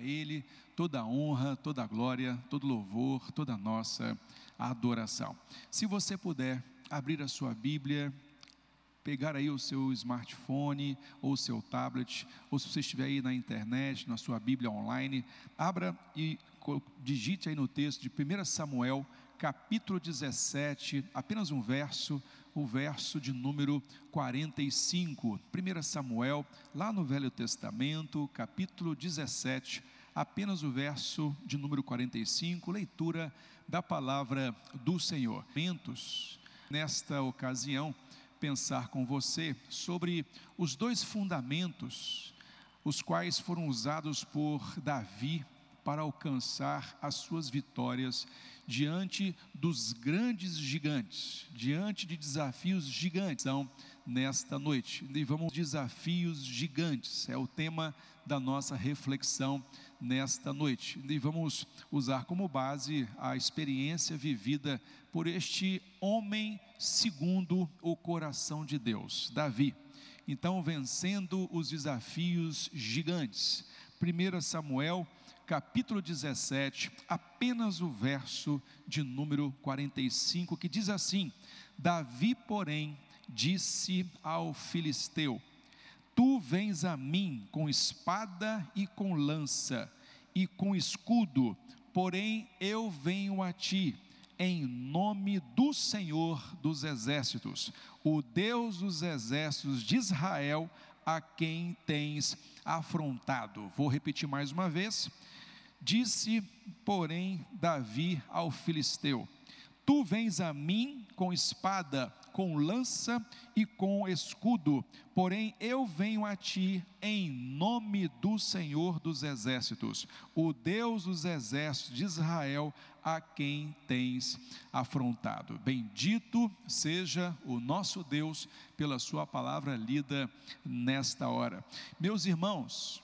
a Ele toda a honra, toda a glória, todo louvor, toda a nossa adoração. Se você puder abrir a sua Bíblia, pegar aí o seu smartphone ou o seu tablet, ou se você estiver aí na internet, na sua Bíblia online, abra e digite aí no texto de 1 Samuel, capítulo 17, apenas um verso, o verso de número 45. 1 Samuel, lá no Velho Testamento, capítulo 17, apenas o verso de número 45, leitura da palavra do Senhor. Nesta ocasião, pensar com você sobre os dois fundamentos, os quais foram usados por Davi para alcançar as suas vitórias diante dos grandes gigantes, diante de desafios gigantes. Então, nesta noite, e vamos desafios gigantes, é o tema da nossa reflexão nesta noite. E vamos usar como base a experiência vivida por este homem segundo o coração de Deus, Davi. Então, vencendo os desafios gigantes. 1 Samuel capítulo 17, apenas o verso de número 45, que diz assim: Davi, porém, disse ao filisteu: Tu vens a mim com espada e com lança e com escudo, porém eu venho a ti em nome do Senhor dos exércitos, o Deus dos exércitos de Israel, a quem tens afrontado. Vou repetir mais uma vez. Disse, porém, Davi ao filisteu: Tu vens a mim com espada, com lança e com escudo, porém eu venho a ti em nome do Senhor dos exércitos, o Deus dos exércitos de Israel, a quem tens afrontado. Bendito seja o nosso Deus pela Sua palavra lida nesta hora. Meus irmãos,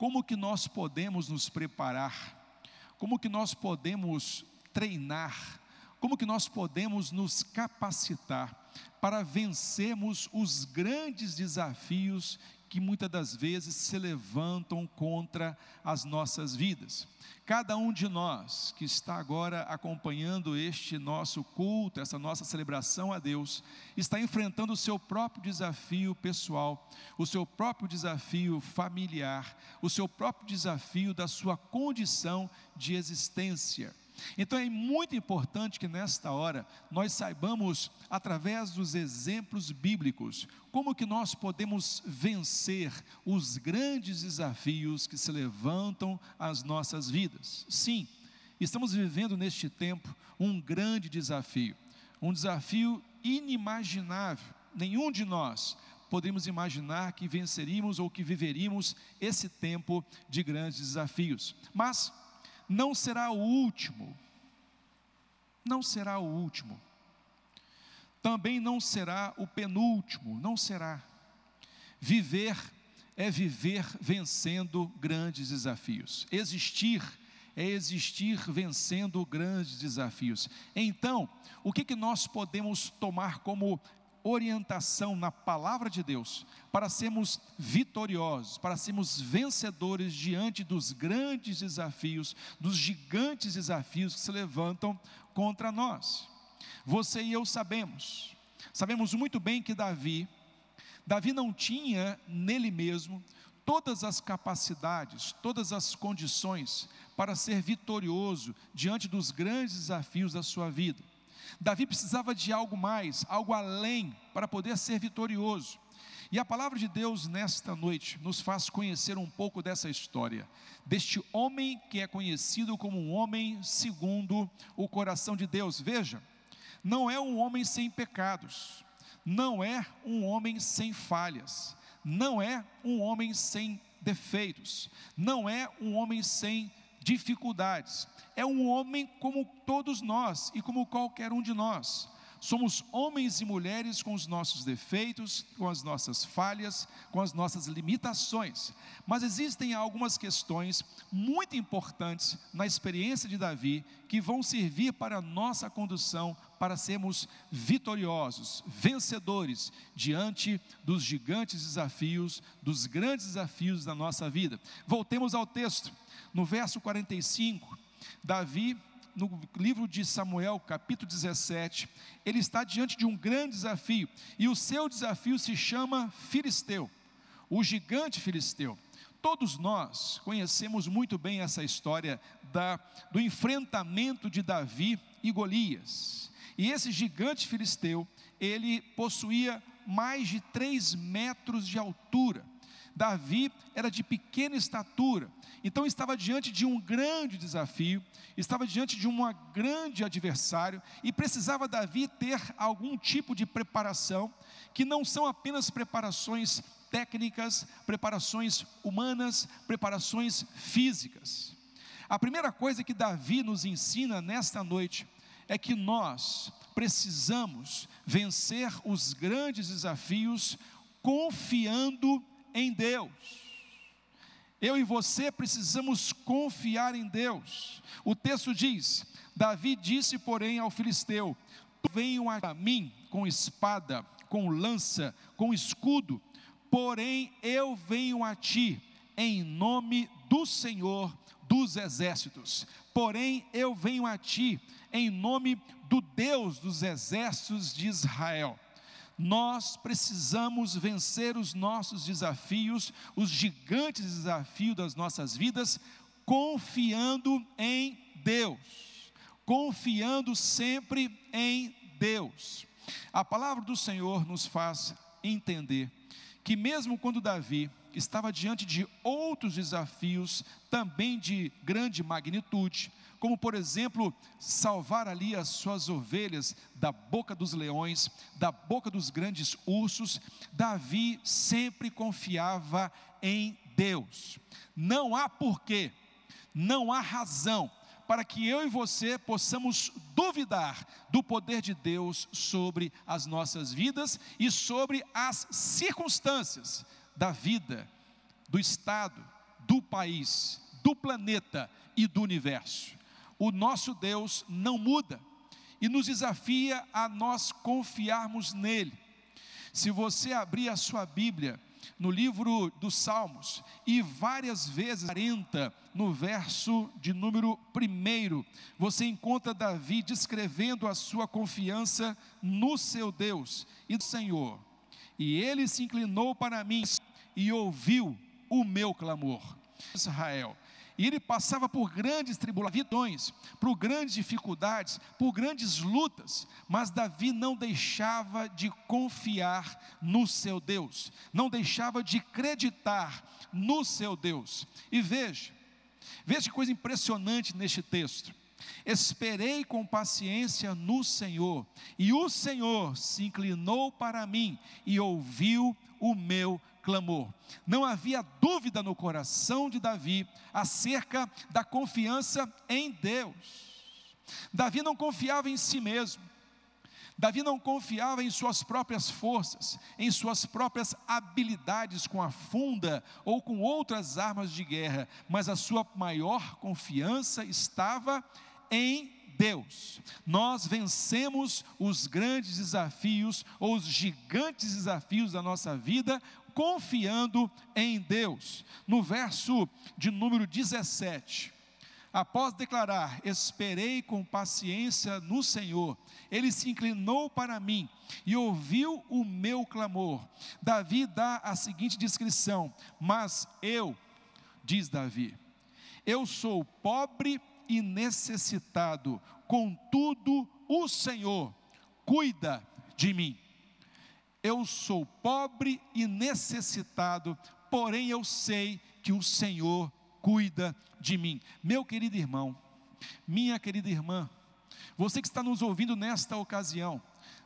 como que nós podemos nos preparar? Como que nós podemos treinar? Como que nós podemos nos capacitar para vencermos os grandes desafios que muitas das vezes se levantam contra as nossas vidas? Cada um de nós que está agora acompanhando este nosso culto, essa nossa celebração a Deus, está enfrentando o seu próprio desafio pessoal, o seu próprio desafio familiar, o seu próprio desafio da sua condição de existência. Então é muito importante que nesta hora nós saibamos, através dos exemplos bíblicos, como que nós podemos vencer os grandes desafios que se levantam às nossas vidas. Sim, estamos vivendo neste tempo um grande desafio, um desafio inimaginável. Nenhum de nós podemos imaginar que venceríamos ou que viveríamos esse tempo de grandes desafios. Mas não será o último. Não será o último. Também não será o penúltimo, não será. Viver é viver vencendo grandes desafios. Existir é existir vencendo grandes desafios. Então, o que, que nós podemos tomar como orientação na palavra de Deus para sermos vitoriosos, para sermos vencedores diante dos grandes desafios, dos gigantes desafios que se levantam contra nós. Você e eu sabemos, sabemos muito bem que Davi, Davi não tinha nele mesmo todas as capacidades, todas as condições para ser vitorioso diante dos grandes desafios da sua vida. Davi precisava de algo mais, algo além, para poder ser vitorioso. E a palavra de Deus nesta noite nos faz conhecer um pouco dessa história, deste homem que é conhecido como um homem segundo o coração de Deus. Veja, não é um homem sem pecados, não é um homem sem falhas, não é um homem sem defeitos, não é um homem sem dificuldades. É um homem como todos nós e como qualquer um de nós. Somos homens e mulheres com os nossos defeitos, com as nossas falhas, com as nossas limitações. Mas existem algumas questões muito importantes na experiência de Davi que vão servir para a nossa condução para sermos vitoriosos, vencedores diante dos gigantes desafios, dos grandes desafios da nossa vida. Voltemos ao texto, no verso 45, Davi no livro de Samuel, capítulo 17, ele está diante de um grande desafio, e o seu desafio se chama Filisteu, o gigante Filisteu. Todos nós conhecemos muito bem essa história da, do enfrentamento de Davi e Golias. E esse gigante filisteu, ele possuía mais de três metros de altura. Davi era de pequena estatura, então estava diante de um grande desafio, estava diante de um grande adversário e precisava Davi ter algum tipo de preparação, que não são apenas preparações técnicas, preparações humanas, preparações físicas. A primeira coisa que Davi nos ensina nesta noite é que nós precisamos vencer os grandes desafios confiando em Deus. Eu e você precisamos confiar em Deus. O texto diz: Davi disse, porém, ao filisteu: venham a mim com espada, com lança, com escudo, porém eu venho a ti em nome do Senhor dos exércitos. Porém eu venho a ti em nome do Deus dos exércitos de Israel. Nós precisamos vencer os nossos desafios, os gigantes desafios das nossas vidas, confiando em Deus, confiando sempre em Deus. A palavra do Senhor nos faz entender que mesmo quando Davi estava diante de outros desafios também de grande magnitude, como por exemplo, salvar ali as suas ovelhas da boca dos leões, da boca dos grandes ursos, Davi sempre confiava em Deus. Não há porquê, não há razão para que eu e você possamos duvidar do poder de Deus sobre as nossas vidas e sobre as circunstâncias da vida, do Estado, do país, do planeta e do universo. O nosso Deus não muda e nos desafia a nós confiarmos nele. Se você abrir a sua Bíblia, no livro dos Salmos e várias vezes 40 no verso de número 1, você encontra Davi descrevendo a sua confiança no seu Deus e do Senhor. E ele se inclinou para mim e ouviu o meu clamor. Israel, e ele passava por grandes tribulações, por grandes dificuldades, por grandes lutas, mas Davi não deixava de confiar no seu Deus, não deixava de acreditar no seu Deus. E veja, veja que coisa impressionante neste texto. Esperei com paciência no Senhor, e o Senhor se inclinou para mim e ouviu o meu clamor. Não havia dúvida no coração de Davi acerca da confiança em Deus. Davi não confiava em si mesmo. Davi não confiava em suas próprias forças, em suas próprias habilidades com a funda ou com outras armas de guerra, mas a sua maior confiança estava em Deus. Nós vencemos os grandes desafios ou os gigantes desafios da nossa vida confiando em Deus. No verso de número 17, após declarar: Esperei com paciência no Senhor, ele se inclinou para mim e ouviu o meu clamor. Davi dá a seguinte descrição: Mas eu, diz Davi, eu sou pobre e necessitado, contudo o Senhor cuida de mim. Eu sou pobre e necessitado, porém eu sei que o Senhor cuida de mim. Meu querido irmão, minha querida irmã, você que está nos ouvindo nesta ocasião,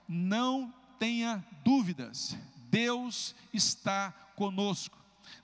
não tenha dúvidas, Deus está conosco.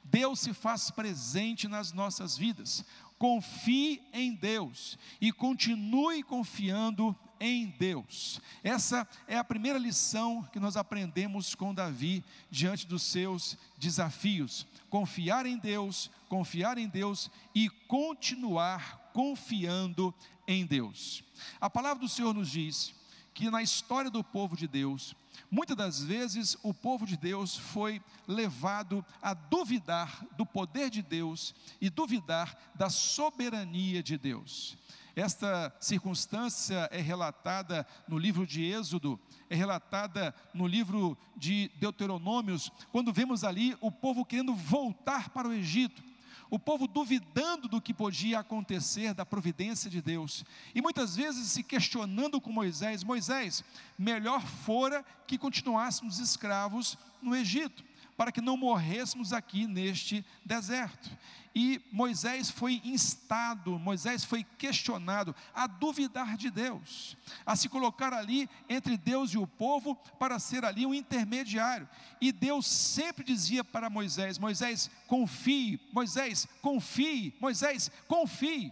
Deus se faz presente nas nossas vidas. Confie em Deus e continue confiando em Deus. Essa é a primeira lição que nós aprendemos com Davi diante dos seus desafios. Confiar em Deus, confiar em Deus e continuar confiando em Deus. A palavra do Senhor nos diz que na história do povo de Deus, muitas das vezes o povo de Deus foi levado a duvidar do poder de Deus e duvidar da soberania de Deus. Esta circunstância é relatada no livro de Êxodo, é relatada no livro de Deuteronômios, quando vemos ali o povo querendo voltar para o Egito o povo duvidando do que podia acontecer, da providência de Deus, e muitas vezes se questionando com Moisés: Moisés, melhor fora que continuássemos escravos no Egito para que não morrêssemos aqui neste deserto. E Moisés foi instado, Moisés foi questionado a duvidar de Deus, a se colocar ali entre Deus e o povo para ser ali um intermediário. E Deus sempre dizia para Moisés: Moisés, confie, Moisés, confie, Moisés, confie.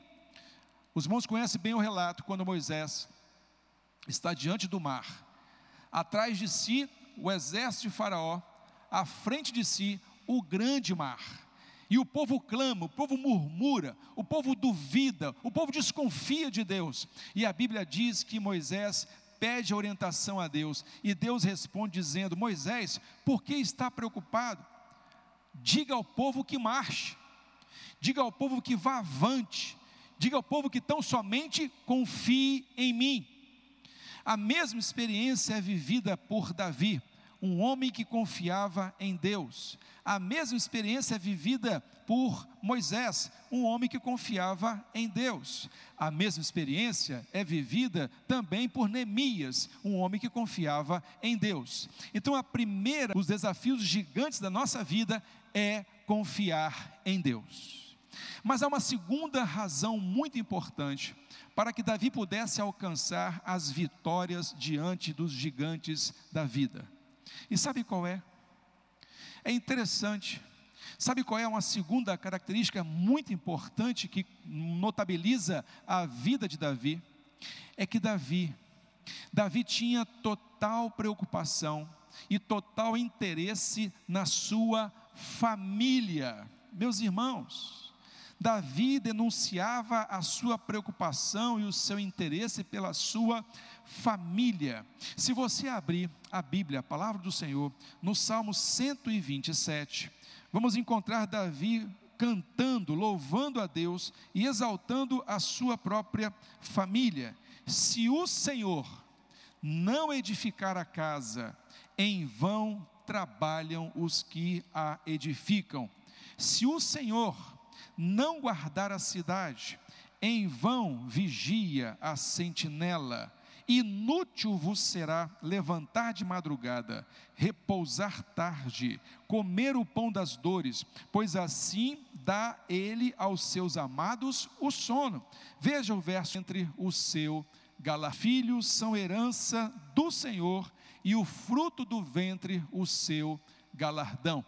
Os irmãos conhecem bem o relato quando Moisés está diante do mar, atrás de si o exército de Faraó, à frente de si o grande mar. E o povo clama, o povo murmura, o povo duvida, o povo desconfia de Deus. E a Bíblia diz que Moisés pede orientação a Deus, e Deus responde dizendo: Moisés, por que está preocupado? Diga ao povo que marche, diga ao povo que vá avante, diga ao povo que tão somente confie em mim. A mesma experiência é vivida por Davi um homem que confiava em Deus. A mesma experiência é vivida por Moisés, um homem que confiava em Deus. A mesma experiência é vivida também por Neemias, um homem que confiava em Deus. Então, a primeira, os desafios gigantes da nossa vida é confiar em Deus. Mas há uma segunda razão muito importante para que Davi pudesse alcançar as vitórias diante dos gigantes da vida. E sabe qual é? É interessante. Sabe qual é uma segunda característica muito importante que notabiliza a vida de Davi? É que Davi, Davi tinha total preocupação e total interesse na sua família. Meus irmãos, Davi denunciava a sua preocupação e o seu interesse pela sua família. Se você abrir a Bíblia, a palavra do Senhor, no Salmo 127, vamos encontrar Davi cantando, louvando a Deus e exaltando a sua própria família. Se o Senhor não edificar a casa, em vão trabalham os que a edificam. Se o Senhor não guardar a cidade, em vão vigia a sentinela. Inútil vos será levantar de madrugada, repousar tarde, comer o pão das dores, pois assim dá ele aos seus amados o sono. Veja o verso entre o seu galar. Filhos são herança do Senhor e o fruto do ventre o seu galardão.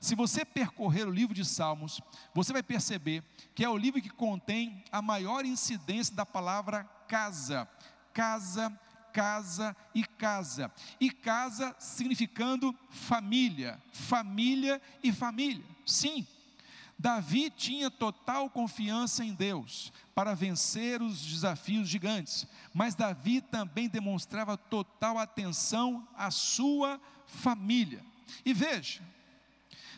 Se você percorrer o livro de Salmos, você vai perceber que é o livro que contém a maior incidência da palavra casa casa, casa e casa. E casa significando família, família e família. Sim, Davi tinha total confiança em Deus para vencer os desafios gigantes, mas Davi também demonstrava total atenção à sua família. E veja,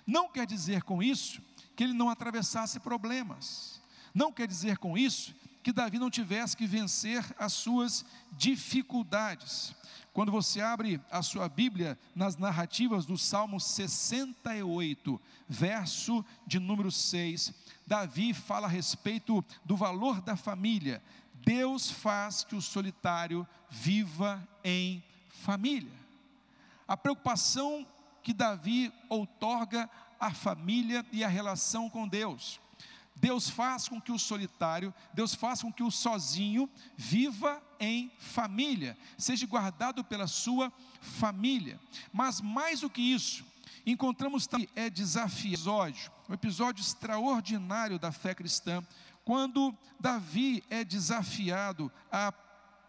não quer dizer com isso que ele não atravessasse problemas, não quer dizer com isso que Davi não tivesse que vencer as suas dificuldades. Quando você abre a sua Bíblia nas narrativas do Salmo 68, verso de número 6, Davi fala a respeito do valor da família. Deus faz que o solitário viva em família. A preocupação que Davi outorga à família e à relação com Deus. Deus faz com que o solitário, Deus faz com que o sozinho viva em família, seja guardado pela sua família. Mas mais do que isso, encontramos também é desafio, episódio, um episódio extraordinário da fé cristã, quando Davi é desafiado a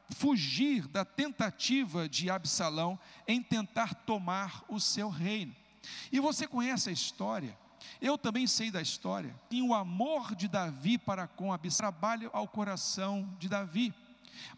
fugir da tentativa de Absalão em tentar tomar o seu reino. E você conhece a história? Eu também sei da história. E o amor de Davi para com Absalão trabalha ao coração de Davi.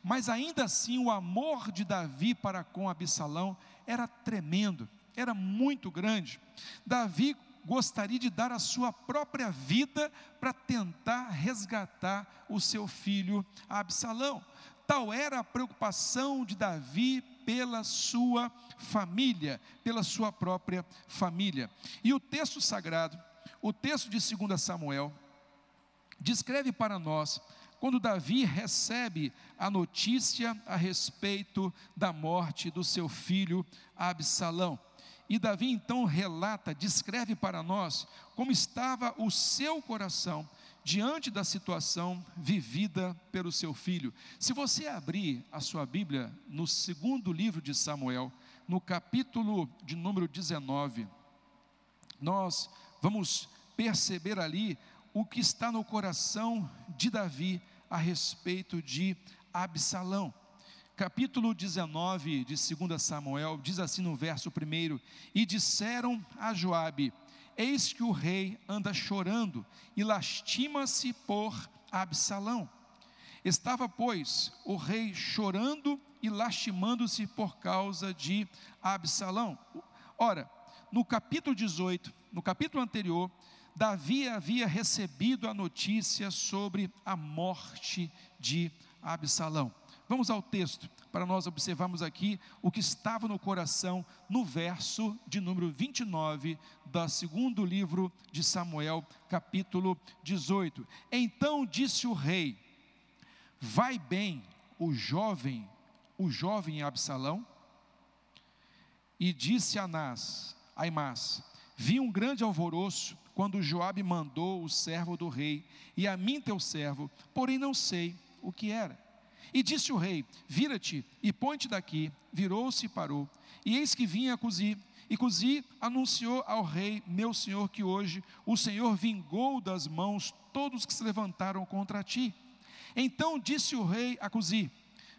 Mas ainda assim, o amor de Davi para com Absalão era tremendo, era muito grande. Davi gostaria de dar a sua própria vida para tentar resgatar o seu filho Absalão. Tal era a preocupação de Davi pela sua família, pela sua própria família. E o texto sagrado, o texto de 2 Samuel, descreve para nós quando Davi recebe a notícia a respeito da morte do seu filho Absalão. E Davi então relata, descreve para nós como estava o seu coração diante da situação vivida pelo seu filho. Se você abrir a sua Bíblia no segundo livro de Samuel, no capítulo de número 19, nós vamos perceber ali o que está no coração de Davi a respeito de Absalão capítulo 19 de 2 Samuel, diz assim no verso 1: E disseram a Joabe: Eis que o rei anda chorando e lastima-se por Absalão. Estava, pois, o rei chorando e lastimando-se por causa de Absalão. Ora, no capítulo 18, no capítulo anterior, Davi havia recebido a notícia sobre a morte de Absalão. Vamos ao texto, para nós observarmos aqui o que estava no coração no verso de número 29 do segundo livro de Samuel, capítulo 18. Então disse o rei: Vai bem o jovem, o jovem Absalão? E disse Anás, Aimás: Vi um grande alvoroço quando Joabe mandou o servo do rei, e a mim teu servo, porém não sei o que era. E disse o rei: Vira-te e põe-te daqui. Virou-se e parou. E eis que vinha Cusi. E Cusi anunciou ao rei, meu senhor, que hoje o Senhor vingou das mãos todos que se levantaram contra ti. Então disse o rei a Cusi: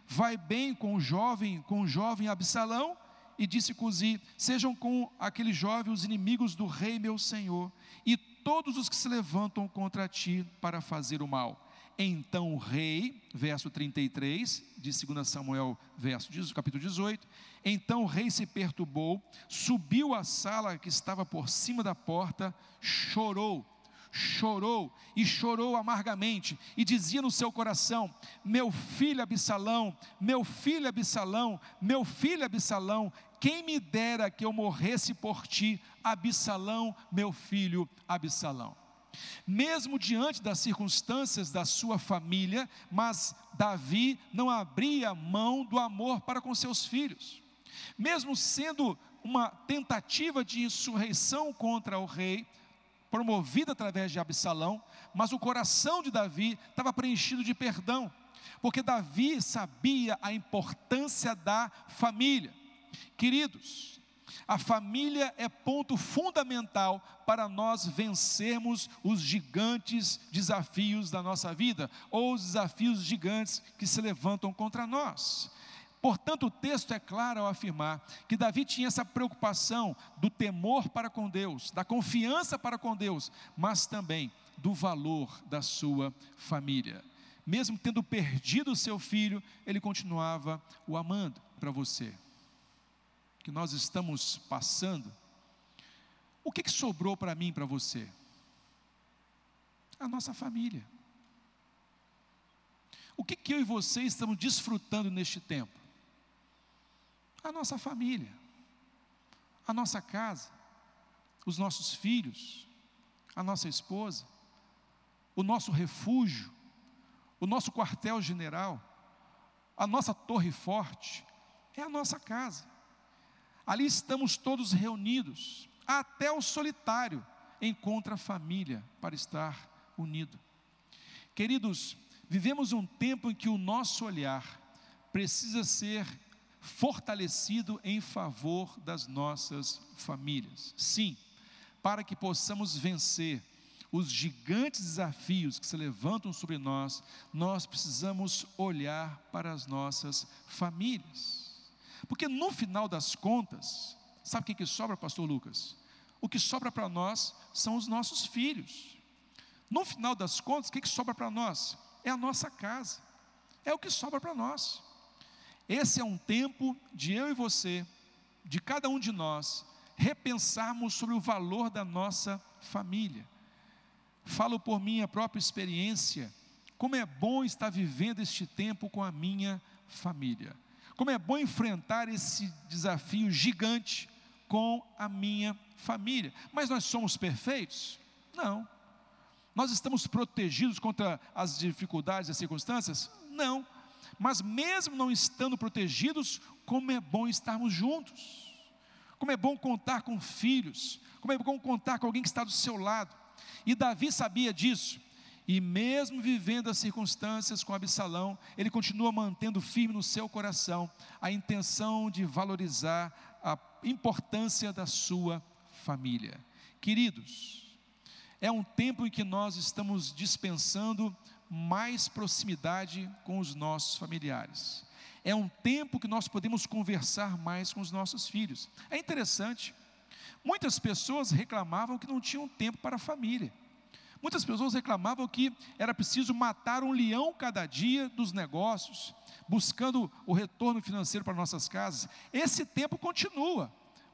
Vai bem com o jovem, com o jovem Absalão? E disse Cusi: Sejam com aquele jovem os inimigos do rei, meu senhor, e todos os que se levantam contra ti para fazer o mal. Então o rei, verso 33 de 2 Samuel, verso capítulo 18. Então o rei se perturbou, subiu à sala que estava por cima da porta, chorou, chorou e chorou amargamente, e dizia no seu coração: Meu filho Absalão, meu filho Absalão, meu filho Absalão, quem me dera que eu morresse por ti, Absalão, meu filho Absalão mesmo diante das circunstâncias da sua família, mas Davi não abria mão do amor para com seus filhos. Mesmo sendo uma tentativa de insurreição contra o rei, promovida através de Absalão, mas o coração de Davi estava preenchido de perdão, porque Davi sabia a importância da família. Queridos, a família é ponto fundamental para nós vencermos os gigantes desafios da nossa vida, ou os desafios gigantes que se levantam contra nós. Portanto, o texto é claro ao afirmar que Davi tinha essa preocupação do temor para com Deus, da confiança para com Deus, mas também do valor da sua família. Mesmo tendo perdido o seu filho, ele continuava o amando para você que nós estamos passando, o que, que sobrou para mim e para você? A nossa família. O que, que eu e você estamos desfrutando neste tempo? A nossa família, a nossa casa, os nossos filhos, a nossa esposa, o nosso refúgio, o nosso quartel-general, a nossa torre forte, é a nossa casa. Ali estamos todos reunidos, até o solitário encontra a família para estar unido. Queridos, vivemos um tempo em que o nosso olhar precisa ser fortalecido em favor das nossas famílias. Sim, para que possamos vencer os gigantes desafios que se levantam sobre nós, nós precisamos olhar para as nossas famílias. Porque no final das contas, sabe o que, que sobra, pastor Lucas? O que sobra para nós são os nossos filhos. No final das contas, o que, que sobra para nós? É a nossa casa, É o que sobra para nós. Esse é um tempo de eu e você, de cada um de nós, repensarmos sobre o valor da nossa família. Falo por minha própria experiência, como é bom estar vivendo este tempo com a minha família. Como é bom enfrentar esse desafio gigante com a minha família. Mas nós somos perfeitos? Não. Nós estamos protegidos contra as dificuldades e as circunstâncias? Não. Mas mesmo não estando protegidos, como é bom estarmos juntos. Como é bom contar com filhos, como é bom contar com alguém que está do seu lado. E Davi sabia disso. E mesmo vivendo as circunstâncias com Absalão, ele continua mantendo firme no seu coração a intenção de valorizar a importância da sua família. Queridos, é um tempo em que nós estamos dispensando mais proximidade com os nossos familiares. É um tempo que nós podemos conversar mais com os nossos filhos. É interessante, muitas pessoas reclamavam que não tinham tempo para a família. Muitas pessoas reclamavam que era preciso matar um leão cada dia dos negócios, buscando o retorno financeiro para nossas casas. Esse tempo continua,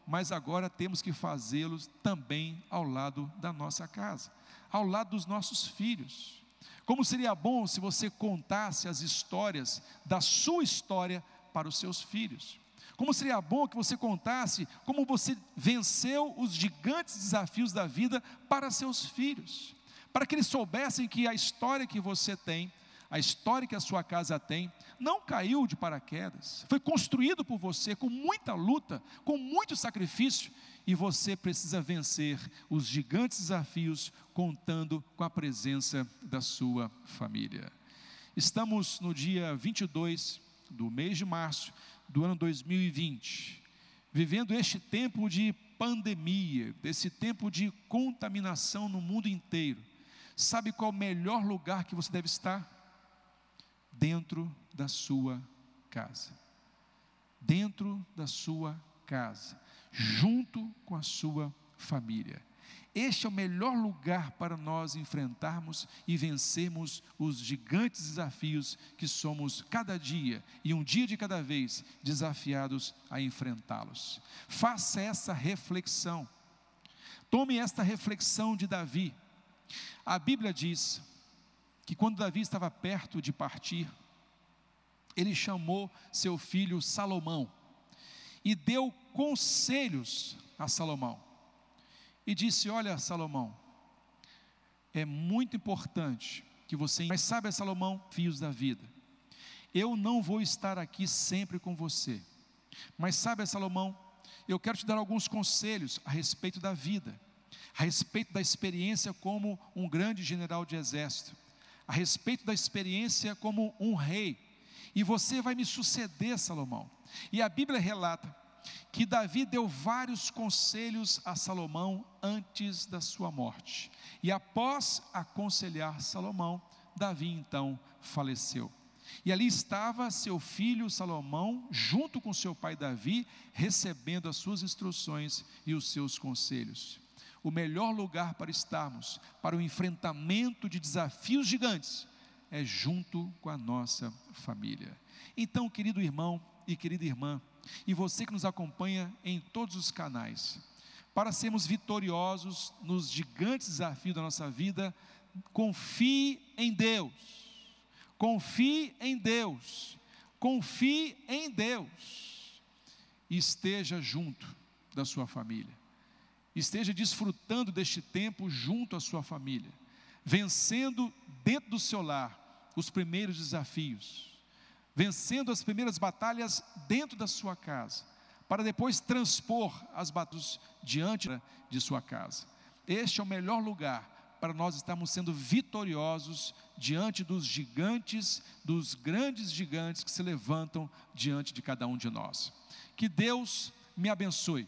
mas agora temos que fazê-los também ao lado da nossa casa, ao lado dos nossos filhos. Como seria bom se você contasse as histórias da sua história para os seus filhos. Como seria bom que você contasse como você venceu os gigantes desafios da vida para seus filhos, para que eles soubessem que a história que você tem, a história que a sua casa tem, não caiu de paraquedas, foi construído por você com muita luta, com muito sacrifício, e você precisa vencer os gigantes desafios contando com a presença da sua família. Estamos no dia 22 do mês de março do ano 2020, vivendo este tempo de pandemia, desse tempo de contaminação no mundo inteiro. Sabe qual o melhor lugar que você deve estar? Dentro da sua casa. Dentro da sua casa junto com a sua família. Este é o melhor lugar para nós enfrentarmos e vencermos os gigantes desafios que somos cada dia e um dia de cada vez desafiados a enfrentá-los. Faça essa reflexão. Tome esta reflexão de Davi. A Bíblia diz que quando Davi estava perto de partir, ele chamou seu filho Salomão e deu conselhos a Salomão. E disse: Olha, Salomão, é muito importante que você. Mas sabe, Salomão, fios da vida, eu não vou estar aqui sempre com você. Mas sabe, Salomão, eu quero te dar alguns conselhos a respeito da vida, a respeito da experiência como um grande general de exército, a respeito da experiência como um rei. E você vai me suceder, Salomão. E a Bíblia relata que Davi deu vários conselhos a Salomão antes da sua morte. E após aconselhar Salomão, Davi então faleceu. E ali estava seu filho Salomão, junto com seu pai Davi, recebendo as suas instruções e os seus conselhos. O melhor lugar para estarmos, para o enfrentamento de desafios gigantes, é junto com a nossa família. Então, querido irmão e querida irmã, e você que nos acompanha em todos os canais. Para sermos vitoriosos nos gigantes desafios da nossa vida, confie em Deus. Confie em Deus. Confie em Deus. E esteja junto da sua família. Esteja desfrutando deste tempo junto à sua família, vencendo dentro do seu lar os primeiros desafios vencendo as primeiras batalhas dentro da sua casa, para depois transpor as batalhas diante de sua casa. Este é o melhor lugar para nós estarmos sendo vitoriosos diante dos gigantes, dos grandes gigantes que se levantam diante de cada um de nós. Que Deus me abençoe,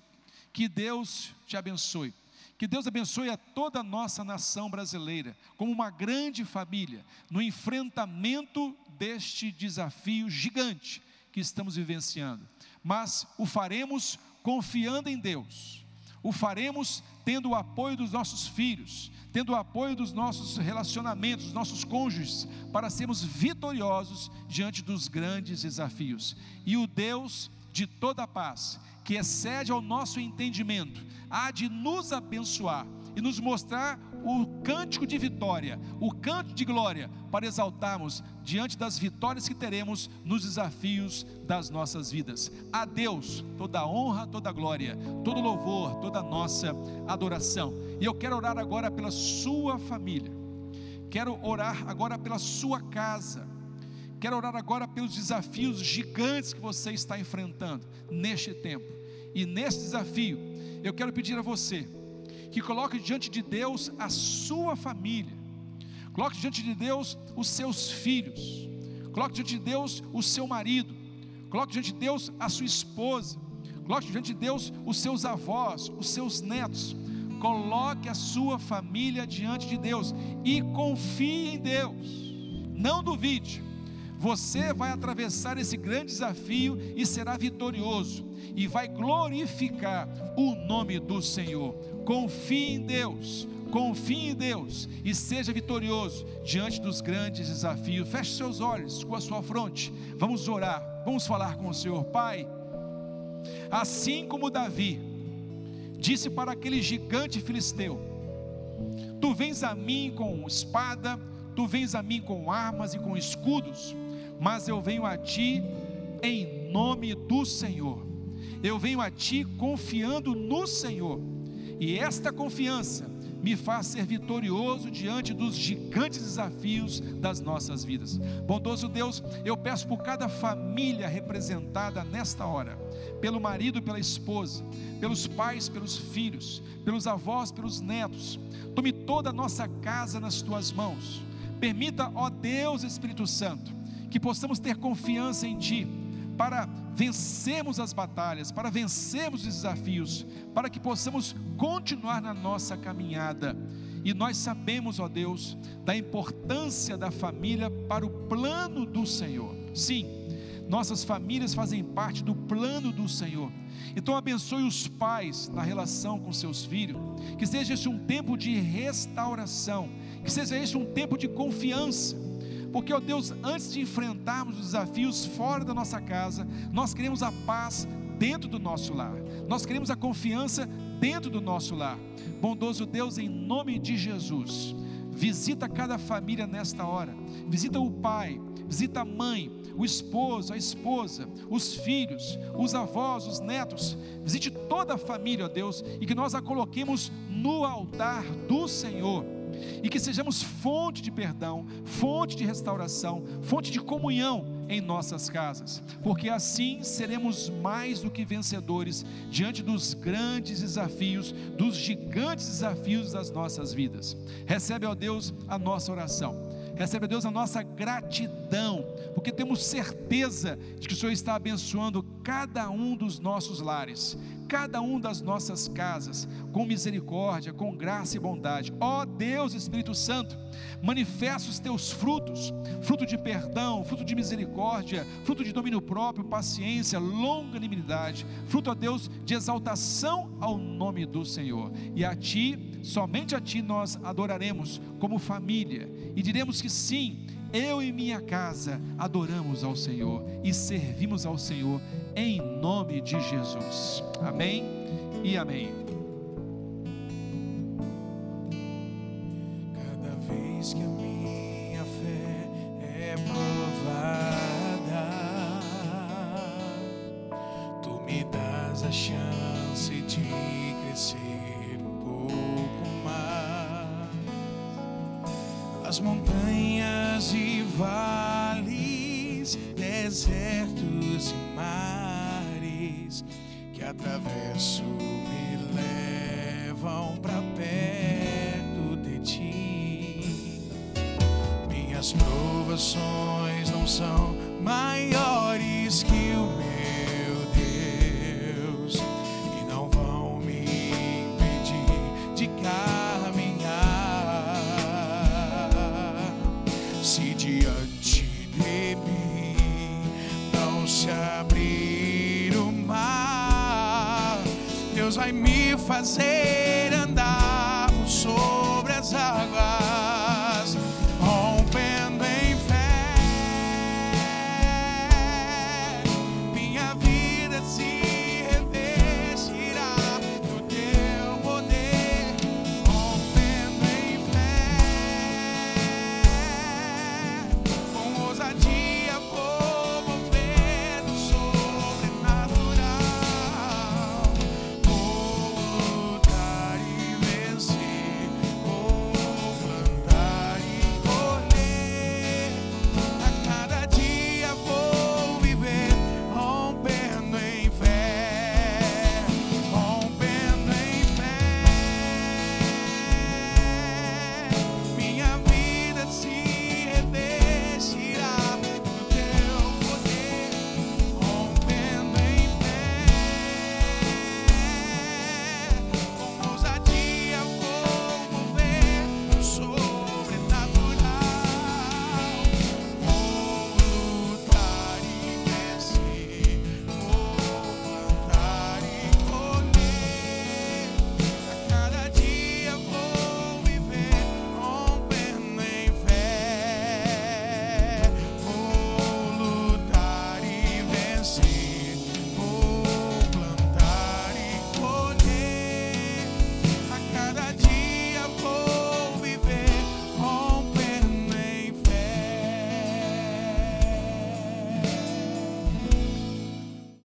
que Deus te abençoe. Que Deus abençoe a toda a nossa nação brasileira, como uma grande família, no enfrentamento deste desafio gigante que estamos vivenciando. Mas o faremos confiando em Deus, O faremos tendo o apoio dos nossos filhos, tendo o apoio dos nossos relacionamentos, dos nossos cônjuges, para sermos vitoriosos diante dos grandes desafios. E o Deus de toda paz, que excede ao nosso entendimento, há de nos abençoar e nos mostrar o cântico de vitória, o canto de glória, para exaltarmos diante das vitórias que teremos nos desafios das nossas vidas. A Deus toda honra, toda glória, todo louvor, toda nossa adoração. E eu quero orar agora pela sua família. Quero orar agora pela sua casa. Quero orar agora pelos desafios gigantes que você está enfrentando neste tempo. E nesse desafio, eu quero pedir a você que coloque diante de Deus a sua família, coloque diante de Deus os seus filhos, coloque diante de Deus o seu marido, coloque diante de Deus a sua esposa, coloque diante de Deus os seus avós, os seus netos, coloque a sua família diante de Deus e confie em Deus, não duvide. Você vai atravessar esse grande desafio e será vitorioso, e vai glorificar o nome do Senhor. Confie em Deus, confie em Deus e seja vitorioso diante dos grandes desafios. Feche seus olhos com a sua fronte. Vamos orar, vamos falar com o Senhor. Pai, assim como Davi disse para aquele gigante filisteu: Tu vens a mim com espada, tu vens a mim com armas e com escudos, mas eu venho a ti em nome do Senhor. Eu venho a ti confiando no Senhor e esta confiança me faz ser vitorioso diante dos gigantes desafios das nossas vidas. Bondoso Deus, eu peço por cada família representada nesta hora, pelo marido, pela esposa, pelos pais, pelos filhos, pelos avós, pelos netos. Tome toda a nossa casa nas tuas mãos. Permita, ó Deus Espírito Santo, que possamos ter confiança em Ti para vencermos as batalhas, para vencermos os desafios, para que possamos continuar na nossa caminhada. E nós sabemos, ó Deus, da importância da família para o plano do Senhor. Sim, nossas famílias fazem parte do plano do Senhor. Então abençoe os pais na relação com seus filhos, que seja esse um tempo de restauração, que seja esse um tempo de confiança porque, ó Deus, antes de enfrentarmos os desafios fora da nossa casa, nós queremos a paz dentro do nosso lar, nós queremos a confiança dentro do nosso lar. Bondoso Deus, em nome de Jesus, visita cada família nesta hora, visita o pai, visita a mãe, o esposo, a esposa, os filhos, os avós, os netos, visite toda a família, ó Deus, e que nós a coloquemos no altar do Senhor e que sejamos fonte de perdão, fonte de restauração, fonte de comunhão em nossas casas, porque assim seremos mais do que vencedores diante dos grandes desafios, dos gigantes desafios das nossas vidas. Recebe, ó Deus, a nossa oração. Recebe, Deus, a nossa gratidão, porque temos certeza de que o Senhor está abençoando cada um dos nossos lares, cada um das nossas casas, com misericórdia, com graça e bondade. Ó Deus Espírito Santo, manifesta os teus frutos, fruto de perdão, fruto de misericórdia, fruto de domínio próprio, paciência, longanimidade, fruto, ó Deus, de exaltação ao nome do Senhor. E a Ti, somente a Ti nós adoraremos como família e diremos que sim, eu e minha casa adoramos ao Senhor e servimos ao Senhor em nome de Jesus. Amém e amém. Fazer